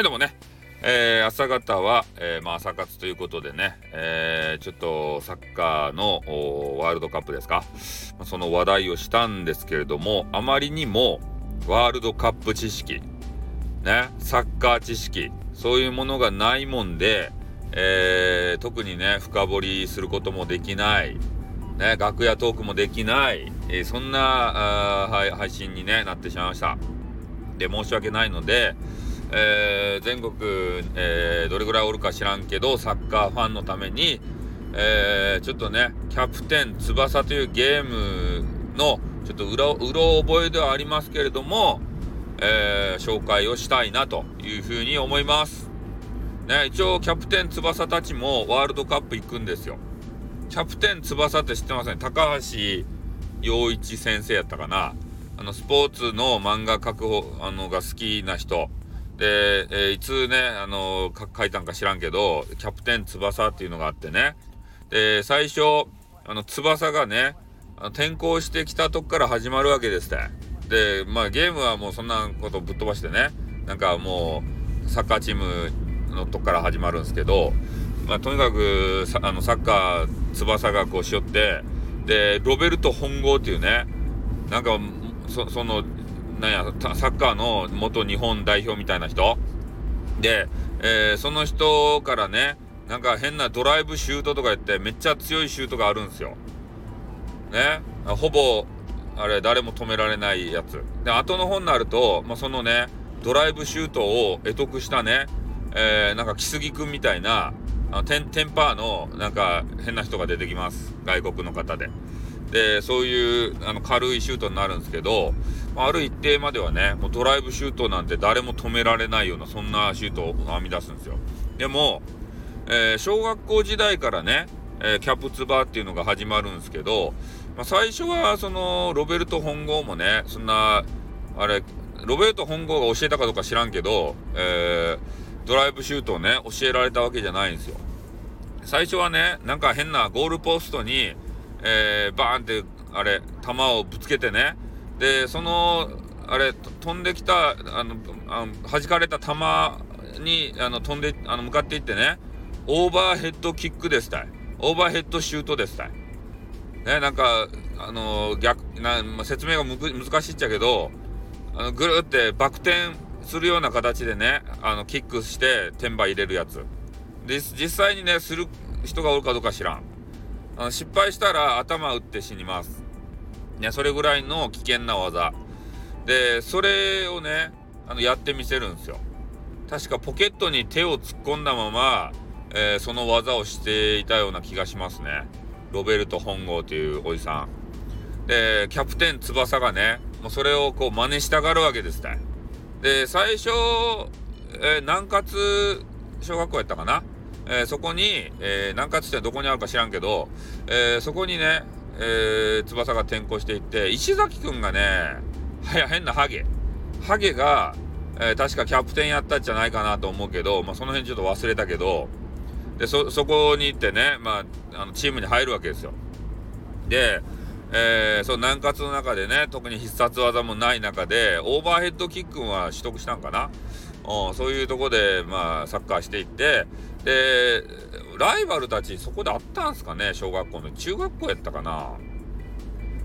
はい、どうもね。えー、朝方は、えー、まあ、朝活ということでね、えー、ちょっとサッカーのワールドカップですか、その話題をしたんですけれども、あまりにもワールドカップ知識、ね、サッカー知識、そういうものがないもんで、え、特にね、深掘りすることもできない、ね、楽屋トークもできない、え、そんなあ配信に、ね、なってしまいました。で、申し訳ないので、えー、全国、えー、どれぐらいおるか知らんけど、サッカーファンのために、えー、ちょっとね、キャプテン翼というゲームの、ちょっとうろ、うろ覚えではありますけれども、え紹介をしたいなというふうに思います。ね、一応、キャプテン翼たちもワールドカップ行くんですよ。キャプテン翼って知ってません？高橋陽一先生やったかな？あの、スポーツの漫画描くあのが好きな人。で、えー、いつね、あのー、書いたんか知らんけど、キャプテン翼っていうのがあってね。で、最初、あの、翼がね、転校してきたとこから始まるわけですって。で、まあゲームはもうそんなことぶっ飛ばしてね、なんかもう、サッカーチームのとこから始まるんですけど、まあとにかく、あの、サッカー翼がこうしよって、で、ロベルト本郷っていうね、なんか、そのなんや、サッカーの元日本代表みたいな人？で、えー、その人からね、なんか変なドライブシュートとか言ってめっちゃ強いシュートがあるんですよ。ね？ほぼ、あれ、誰も止められないやつ。で、後の方になると、まあ、そのね、ドライブシュートを得得したね、えー、なんか木杉くんみたいな、あのテンテンパーのなんか変な人が出てきます。外国の方で。で、そういうあの軽いシュートになるんですけど、ある一定まではね、もうドライブシュートなんて誰も止められないような、そんなシュートを編み出すんですよ。でも、えー、小学校時代からね、えー、キャプツバーっていうのが始まるんですけど、まあ、最初はそのロベルト本郷もね、そんな、あれ、ロベルト本郷が教えたかどうか知らんけど、えー、ドライブシュートをね、教えられたわけじゃないんですよ。最初はね、なんか変なゴールポストに、えー、バーンって、あれ、球をぶつけてね、で、その、あれ、飛んできた、あの、あの弾かれた球に、あの、飛んで、あの、向かっていってね、オーバーヘッドキックですたい。オーバーヘッドシュートですたい。ね、なんか、あの、逆、な、まあ、説明が難しいっちゃけど、あの、ぐるってバク転するような形でね、あの、キックして、天馬入れるやつ。で、実際にね、する人がおるかどうか知らん。あの失敗したら頭打って死にます。ね、それぐらいの危険な技。で、それをね、あの、やってみせるんですよ。確かポケットに手を突っ込んだまま、えー、その技をしていたような気がしますね。ロベルト本郷というおじさん。で、キャプテン翼がね、もうそれをこう真似したがるわけですね。で、最初、えー、南葛小学校やったかな？えー、そこに、えー、南葛ってどこにあるか知らんけど、えー、そこにね、えー、翼が転校していって、石崎くんがね、はや、変なハゲ。ハゲが、えー、確かキャプテンやったんじゃないかなと思うけど、まあ、その辺ちょっと忘れたけど、で、そ、そこに行ってね、まあ、あの、チームに入るわけですよ。で、えー、その南葛の中でね、特に必殺技もない中で、オーバーヘッドキックは取得したんかな？うん、そういうとこで、まあ、サッカーしていって、で、ライバルたち、そこであったんすかね、小学校の。中学校やったかな。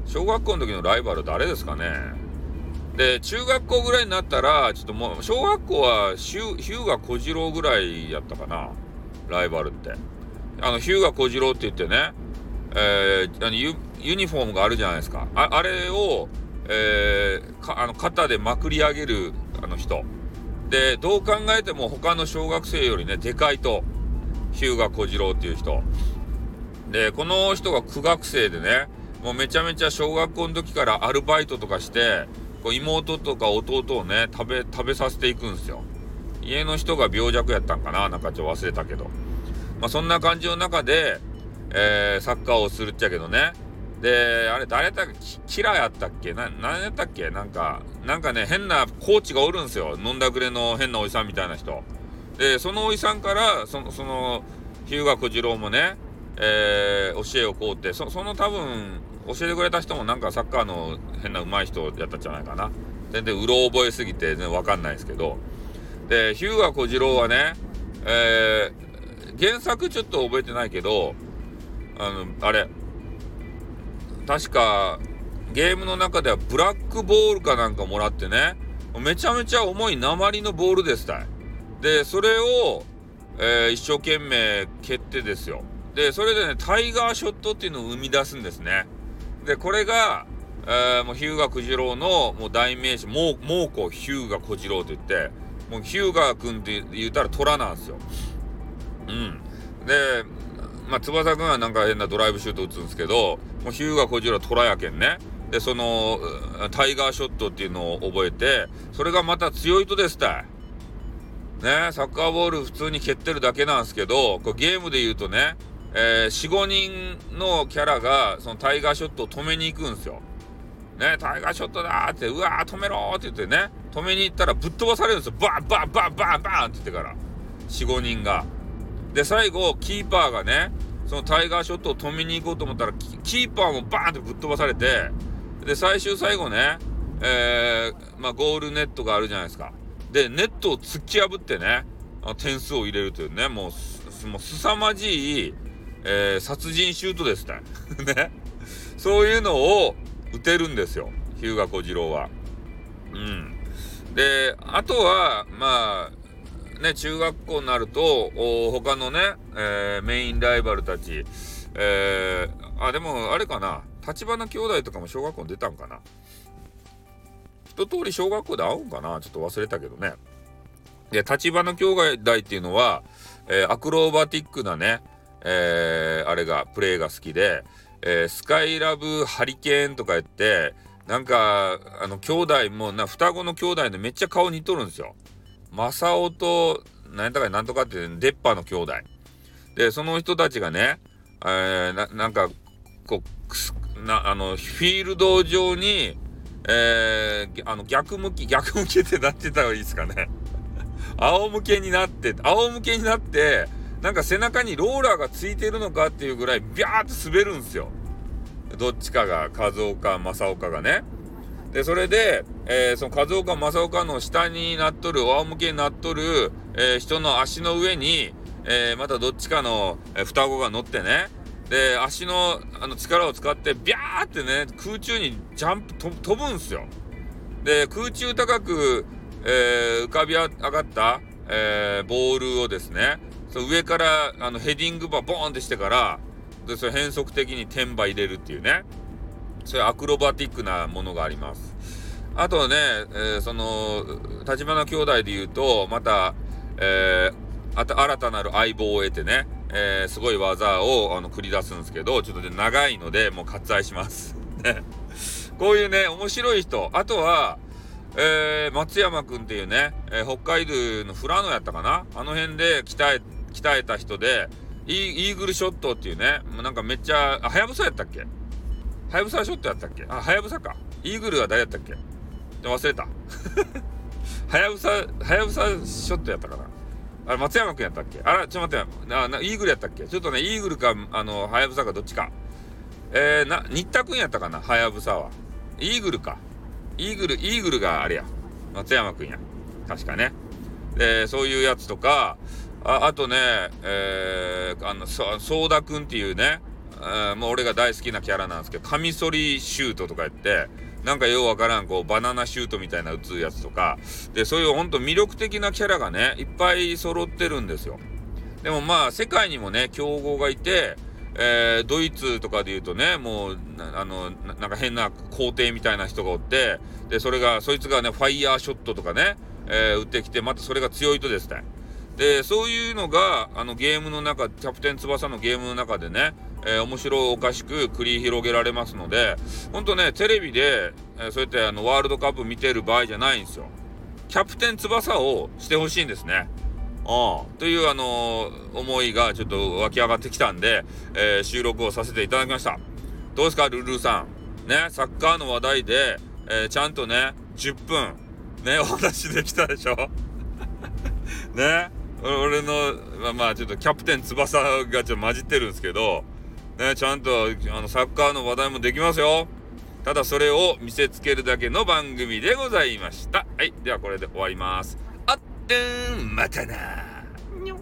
小学校の時のライバル誰ですかね。で、中学校ぐらいになったら、ちょっともう、小学校はヒューガ小次郎ぐらいやったかな。ライバルって。あの、ヒューガ小次郎って言ってね、えー、あのユユニフォームがあるじゃないですか。ああれを、えー、かあの肩でまくり上げるあの人。で、どう考えても他の小学生よりね、でかいと。日向小次郎っていう人。で、この人が苦学生でね、もうめちゃめちゃ小学校の時からアルバイトとかして、こう妹とか弟をね、食べ、食べさせていくんですよ。家の人が病弱やったんかななんかちょっと忘れたけど。まあそんな感じの中で、えー、サッカーをするっちゃけどね。で、あれ誰だっけ？キラやったっけ？な、何やったっけ？なんか、なんかね、変なコーチがおるんですよ。飲んだくれの変なおじさんみたいな人。で、そのおじさんから、その、その、日向小次郎もね、えー、教えをこうって、そその多分、教えてくれた人もなんかサッカーの変な上手い人やったんじゃないかな。全然うろ覚えすぎて全然わかんないですけど。で、日向小次郎はね、えー、原作ちょっと覚えてないけど、あの、あれ、確か、ゲームの中ではブラックボールかなんかもらってね、めちゃめちゃ重い鉛のボールですたい。で、それを、えー、一生懸命蹴ってですよ。で、それでね、タイガーショットっていうのを生み出すんですね。で、これが、えー、もう日向小次郎のもう代名詞、猛虎日向小次郎と言って、もう日向君って言ったら虎なんですよ。うん。で、まあ、翼くんはなんか変なドライブシュート打つんですけど、もう日向小次郎虎やけんね。で、その、タイガーショットっていうのを覚えて、それがまた強いとですた。ね、サッカーボール普通に蹴ってるだけなんですけど、これゲームで言うとね、えー、4、5人のキャラが、そのタイガーショットを止めに行くんですよ。ね、タイガーショットだーって、うわー止めろーって言ってね、止めに行ったらぶっ飛ばされるんですよ。バンバンバンバンバンって言ってから。4、5人が。で、最後、キーパーがね、そのタイガーショットを止めに行こうと思ったら、キーパーもバーンってぶっ飛ばされて、で、最終最後ね、えー、まあ、ゴールネットがあるじゃないですか。で、ネットを突き破ってね、点数を入れるというね、もう、もう凄まじい、えー、殺人シュートですね。ね。そういうのを打てるんですよ。日向小次郎は。うん。で、あとは、まあ、ね、中学校になると、他のね、えー、メインライバルたち、えー、あ、でも、あれかな。立花兄弟とかも小学校に出たんかな。一通り小学校で会うんかなちょっと忘れたけどね。で、立花兄弟っていうのは、えー、アクロバティックなね、えー、あれが、プレイが好きで、えー、スカイラブハリケーンとか言って、なんか、あの、兄弟も、な、双子の兄弟でめっちゃ顔似とるんですよ。正雄と、なんとかなんとかって、出っ歯の兄弟。で、その人たちがね、えー、な、なんか、こう、な、あの、フィールド上に、えー、あの、逆向き、逆向きってなってたらいいですかね。仰向けになって、仰向けになって、なんか背中にローラーがついてるのかっていうぐらいビャーって滑るんですよ。どっちかが、和岡、正岡がね。で、それで、えー、その和岡、正岡の下になっとる、仰向けになっとる、えー、人の足の上に、えー、またどっちかの、双子が乗ってね、で、足のあの力を使って、ビャーってね、空中にジャンプ、飛ぶんですよ。で、空中高く、えー、浮かび上がった、えー、ボールをですね、そ上からあのヘディングバーボーンってしてから、で、それ変則的に天馬入れるっていうね、そういうアクロバティックなものがあります。あとね、えー、その、立花兄弟で言うと、また、えー、あた新たなる相棒を得てね、えー、すごい技をあの繰り出すんですけど、ちょっとで長いので、もう割愛します。ね。こういうね、面白い人。あとは、えー、松山くんっていうね、えー、北海道の富良野やったかな？あの辺で鍛え、鍛えた人で、イーグルショットっていうね、もうなんかめっちゃ、はやぶさやったっけ？はやぶさショットやったっけ？あ、はやぶさか。イーグルは誰やったっけ？忘れた。はやぶさ、はやぶさショットやったかな？あれ、松山くんやったっけ？あら、ちょっと待ってな、イーグルやったっけ？ちょっとね、イーグルか、あの、はやぶさかどっちか。えー、な、新田くんやったかな？はやぶさは。イーグルか。イーグル、イーグルがあれや。松山くんや。確かね。で、そういうやつとか、ああとね、えー、あの、そ、ソーダくんっていうね、えー、もう俺が大好きなキャラなんですけど、カミソリシュートとか言って、なんかようわからん、こう、バナナシュートみたいな打つやつとか、で、そういうほんと魅力的なキャラがね、いっぱい揃ってるんですよ。でもまあ、世界にもね、強豪がいて、えー、ドイツとかで言うとね、もう、あの、なんか変な皇帝みたいな人がおって、で、それが、そいつがね、ファイヤーショットとかね、えー、打ってきて、またそれが強いとですね。で、そういうのが、あの、ゲームの中、キャプテン翼のゲームの中でね、えー、面白おかしく繰り広げられますので、ほんとね、テレビで、えー、そうやってあの、ワールドカップ見てる場合じゃないんですよ。キャプテン翼をしてほしいんですね。ああ、というあのー、思いがちょっと湧き上がってきたんで、えー、収録をさせていただきました。どうですか、ルルーさん。ね、サッカーの話題で、えー、ちゃんとね、10分、ね、お話できたでしょ？ね、俺の、まあまあ、ちょっとキャプテン翼がちょっと混じってるんですけど、ね、ちゃんと、あの、サッカーの話題もできますよ。ただそれを見せつけるだけの番組でございました。はい。ではこれで終わります。あっうんまたなにょん